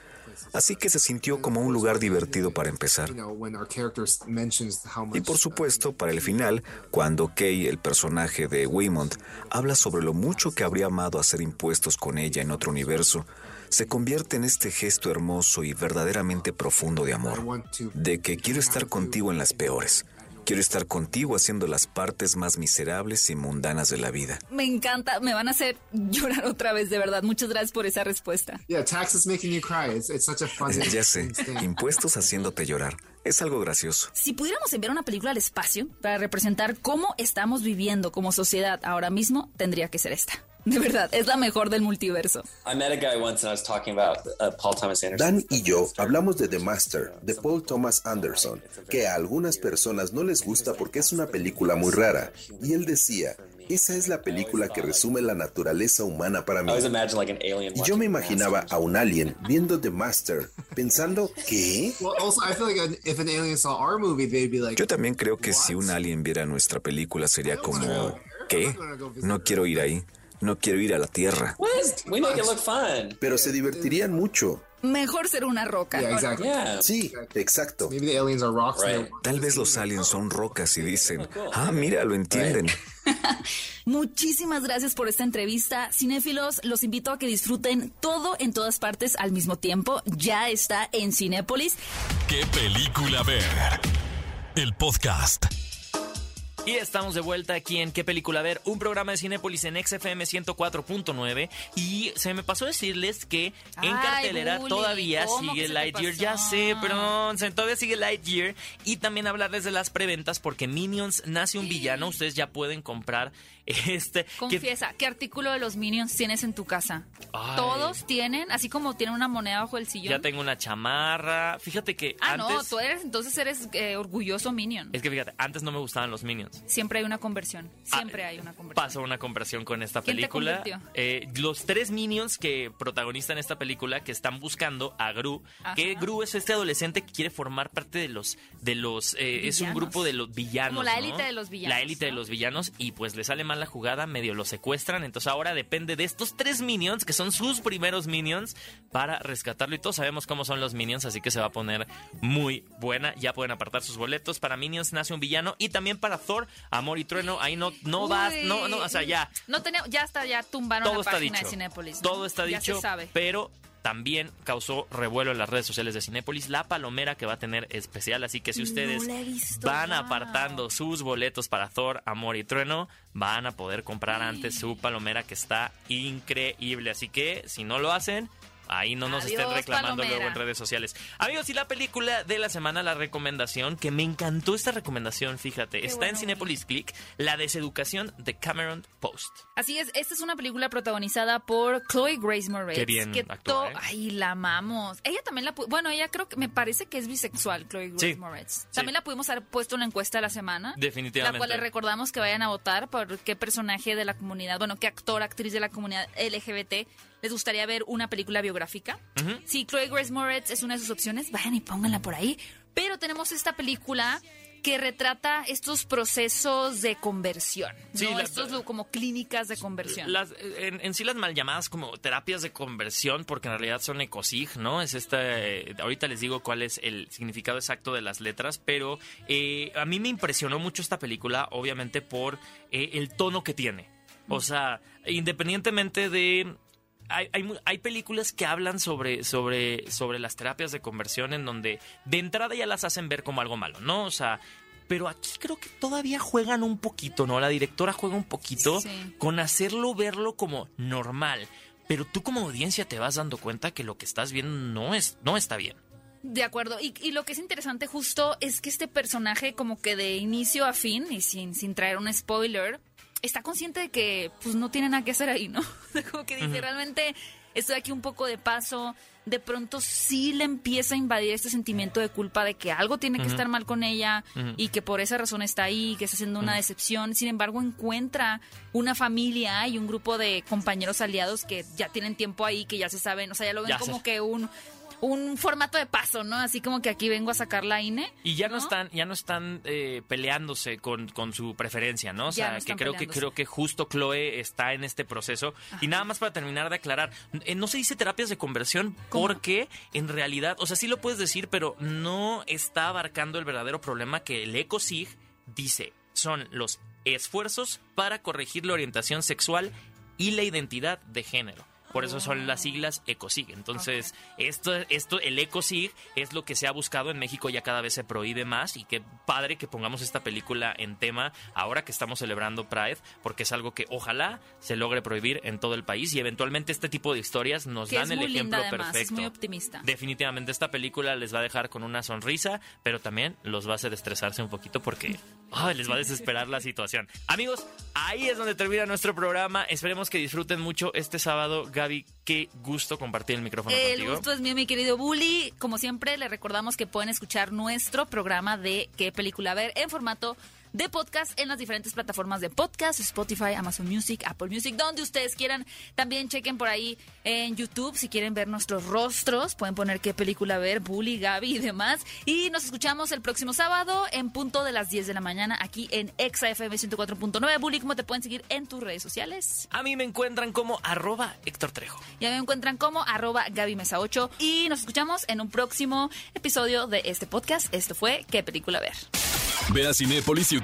Speaker 5: Así que se sintió como un lugar divertido para empezar. Y por supuesto, para el final, cuando Kay, el personaje de Waymond, habla sobre lo mucho que habría amado hacer impuestos con ella en otro universo, se convierte en este gesto hermoso y verdaderamente profundo de amor, de que quiero estar contigo en las peores, quiero estar contigo haciendo las partes más miserables y mundanas de la vida.
Speaker 2: Me encanta, me van a hacer llorar otra vez, de verdad. Muchas gracias por esa respuesta.
Speaker 4: yeah taxes making you cry it's, it's such a funny
Speaker 5: Ya sé, impuestos haciéndote llorar. Es algo gracioso.
Speaker 2: Si pudiéramos enviar una película al espacio para representar cómo estamos viviendo como sociedad ahora mismo, tendría que ser esta. De verdad, es la mejor del multiverso.
Speaker 6: I met a guy once and I was talking about uh, Paul Thomas Anderson.
Speaker 7: Dan y yo hablamos de The Master, de Paul Thomas Anderson, que a algunas personas no les gusta porque es una película muy rara. Y él decía, esa es la película que resume la naturaleza humana para
Speaker 6: I
Speaker 7: mí.
Speaker 6: always imagined like an alien.
Speaker 7: Y yo me imaginaba a un alien viendo The Master, pensando, ¿qué?
Speaker 4: well also I feel like an, if an alien saw our movie they'd be like
Speaker 5: Yo también creo que si un alien viera nuestra película sería como, ¿qué? No quiero ir ahí, no quiero ir a la Tierra.
Speaker 6: What? We make it look fun.
Speaker 7: Pero se divertirían mucho.
Speaker 2: Mejor ser una roca.
Speaker 4: yeah exactly
Speaker 6: Yeah.
Speaker 7: Sí, exacto.
Speaker 4: maybe the aliens are rocks
Speaker 6: Right.
Speaker 5: Tal vez los aliens son rocas y dicen, ah, mira, lo entienden.
Speaker 2: Muchísimas gracias por esta entrevista. Cinéfilos, los invito a que disfruten todo en todas partes al mismo tiempo. Ya está en Cinépolis.
Speaker 3: ¿Qué película ver? El podcast.
Speaker 1: Y estamos de vuelta aquí en ¿Qué película ver? Un programa de Cinépolis en XFM 104.9 y se me pasó decirles que en
Speaker 2: Ay,
Speaker 1: cartelera
Speaker 2: Bully,
Speaker 1: todavía
Speaker 2: ¿cómo que
Speaker 1: sigue Lightyear, ya sé, pero se- todavía sigue Lightyear. Y también hablarles de las preventas porque Minions nace un villano, ustedes ya pueden comprar este que-
Speaker 2: Confiesa, ¿qué artículo de los Minions tienes en tu casa?
Speaker 1: Ay.
Speaker 2: Todos tienen, así como tienen una moneda bajo el sillón.
Speaker 1: ya tengo una chamarra. Fíjate que
Speaker 2: ah, no,
Speaker 1: antes
Speaker 2: tú eres, entonces eres eh, orgulloso Minion.
Speaker 1: es que fíjate, antes no me gustaban los Minions.
Speaker 2: Siempre hay una conversión. Siempre
Speaker 1: Ah,
Speaker 2: hay una conversión.
Speaker 1: Pasó una conversión con esta
Speaker 2: ¿Quién te
Speaker 1: película. Eh, los tres minions que protagonizan esta película que están buscando a Gru. Que
Speaker 2: Ajá.
Speaker 1: Gru es este adolescente que quiere formar parte de los. de los eh, Es un grupo de los villanos.
Speaker 2: Como la
Speaker 1: ¿no?
Speaker 2: élite de los villanos,
Speaker 1: La élite de
Speaker 2: ¿no?
Speaker 1: los villanos. Y pues le sale mal la jugada, medio lo secuestran. Entonces ahora depende de estos tres minions, que son sus primeros minions, para rescatarlo. Y todos sabemos cómo son los minions, así que se va a poner muy buena. Ya pueden apartar sus boletos. Para Minions nace un villano. Y también para Thor Amor y Trueno, ahí no, no vas, no, no, o sea, ya.
Speaker 2: No tenemos, ya está, ya tumbaron
Speaker 1: Todo
Speaker 2: la
Speaker 1: está
Speaker 2: página
Speaker 1: dicho.
Speaker 2: de Cinépolis. ¿no?
Speaker 1: Todo está
Speaker 2: Ya
Speaker 1: dicho,
Speaker 2: se sabe.
Speaker 1: pero también causó revuelo en las redes sociales de Cinépolis. La palomera que va a tener especial, así que si ustedes
Speaker 2: visto,
Speaker 1: van
Speaker 2: wow.
Speaker 1: apartando sus boletos para Thor, Amor y Trueno, van a poder comprar antes su palomera que está increíble, así que si no lo hacen, Ahí no nos estén reclamando
Speaker 2: palomera.
Speaker 1: luego en redes sociales. Amigos, y la película de la semana, la recomendación, que me encantó esta recomendación, fíjate,
Speaker 2: Qué
Speaker 1: está
Speaker 2: bueno.
Speaker 1: en Cinepolis Click, La Deseducación de Cameron Post.
Speaker 2: Así es, esta es una película protagonizada por Chloe Grace Moretz.
Speaker 1: Qué bien
Speaker 2: que
Speaker 1: actúa, ¿eh?
Speaker 2: Ay, la amamos. Ella también la Bueno, ella creo que me parece que es bisexual, Chloe Grace
Speaker 1: Sí,
Speaker 2: Moretz. También la pudimos haber puesto en la encuesta de la semana.
Speaker 1: Definitivamente.
Speaker 2: La cual les recordamos que vayan a votar por qué personaje de la comunidad, bueno, qué actor, actriz de la comunidad LGBT les gustaría ver una película biográfica.
Speaker 1: Ujú.
Speaker 2: Si Chloe Grace Moretz es una de sus opciones, vayan y pónganla por ahí. Pero tenemos esta película que retrata estos procesos de conversión,
Speaker 1: la-
Speaker 2: estos como clínicas de conversión.
Speaker 1: Las, en, en sí las mal llamadas como terapias de conversión, porque en realidad son ecosig, ¿no? Es esta, eh, ahorita les digo cuál es el significado exacto de las letras, pero eh, a mí me impresionó mucho esta película, obviamente por eh, el tono que tiene. O sea, independientemente de... Hay, hay, películas que hablan sobre, sobre, sobre las terapias de conversión en donde de entrada ya las hacen ver como algo malo, ¿no? O sea, pero aquí creo que todavía juegan un poquito, ¿no? La directora juega un poquito
Speaker 2: Sí.
Speaker 1: con hacerlo verlo como normal. Pero tú como audiencia te vas dando cuenta que lo que estás viendo no, es, no está bien.
Speaker 2: De acuerdo. Y, y lo que es interesante justo es que este personaje como que de inicio a fin, y sin, sin traer un spoiler, está consciente de que pues no tiene nada que hacer ahí, ¿no? como que dice, realmente estoy aquí un poco de paso. De pronto sí le empieza a invadir este sentimiento de culpa de que algo tiene que estar mal con ella y que por esa razón está ahí, que está haciendo una decepción. Sin embargo, encuentra una familia y un grupo de compañeros aliados que ya tienen tiempo ahí, que ya se saben, o sea, ya lo ven
Speaker 1: Ya
Speaker 2: como
Speaker 1: sé.
Speaker 2: que un, un formato de paso, ¿no? Así como que aquí vengo a sacar la INE.
Speaker 1: Y ya no, están, ya no están eh, peleándose con, con su preferencia, ¿no? O sea,
Speaker 2: no
Speaker 1: que creo que creo que justo Chloe está en este proceso. Y nada más para terminar de aclarar, eh, no se dice terapias de conversión
Speaker 2: ¿Cómo?
Speaker 1: porque en realidad, o sea, sí lo puedes decir, pero no está abarcando el verdadero problema que el ECOSIG dice. Son los esfuerzos para corregir la orientación sexual y la identidad de género. Por eso son las siglas ECOSIG. Entonces, esto, esto, el ECOSIG es lo que se ha buscado en México, ya cada vez se prohíbe más y qué padre que pongamos esta película en tema ahora que estamos celebrando Pride, porque es algo que ojalá se logre prohibir en todo el país y eventualmente este tipo de historias nos
Speaker 2: Que
Speaker 1: dan el ejemplo
Speaker 2: linda además, es
Speaker 1: perfecto.
Speaker 2: muy optimista.
Speaker 1: Definitivamente esta película les va a dejar con una sonrisa, pero también los va a hacer estresarse un poquito porque les va a desesperar la situación. Amigos, ahí es donde termina nuestro programa. Esperemos que disfruten mucho este sábado. Gaby, qué gusto compartir el micrófono
Speaker 2: El
Speaker 1: contigo.
Speaker 2: gusto es mío, mi querido Bully. Como siempre, le recordamos que pueden escuchar nuestro programa de qué película ver en formato de podcast en las diferentes plataformas de podcast, Spotify, Amazon Music, Apple Music, donde ustedes quieran. También chequen por ahí en YouTube si quieren ver nuestros rostros. Pueden poner qué película ver, Bully, Gaby y demás. Y nos escuchamos el próximo sábado en punto de las 10 de la mañana aquí en ExaFM 104.9. Bully, ¿cómo te pueden seguir en tus redes sociales?
Speaker 1: A mí me encuentran como arroba Héctor Trejo.
Speaker 2: Ya me encuentran como arroba Gaby Mesa 8 y nos escuchamos en un próximo episodio de este podcast. Esto fue ¿Qué película ver?
Speaker 3: Ve a Cinépolis y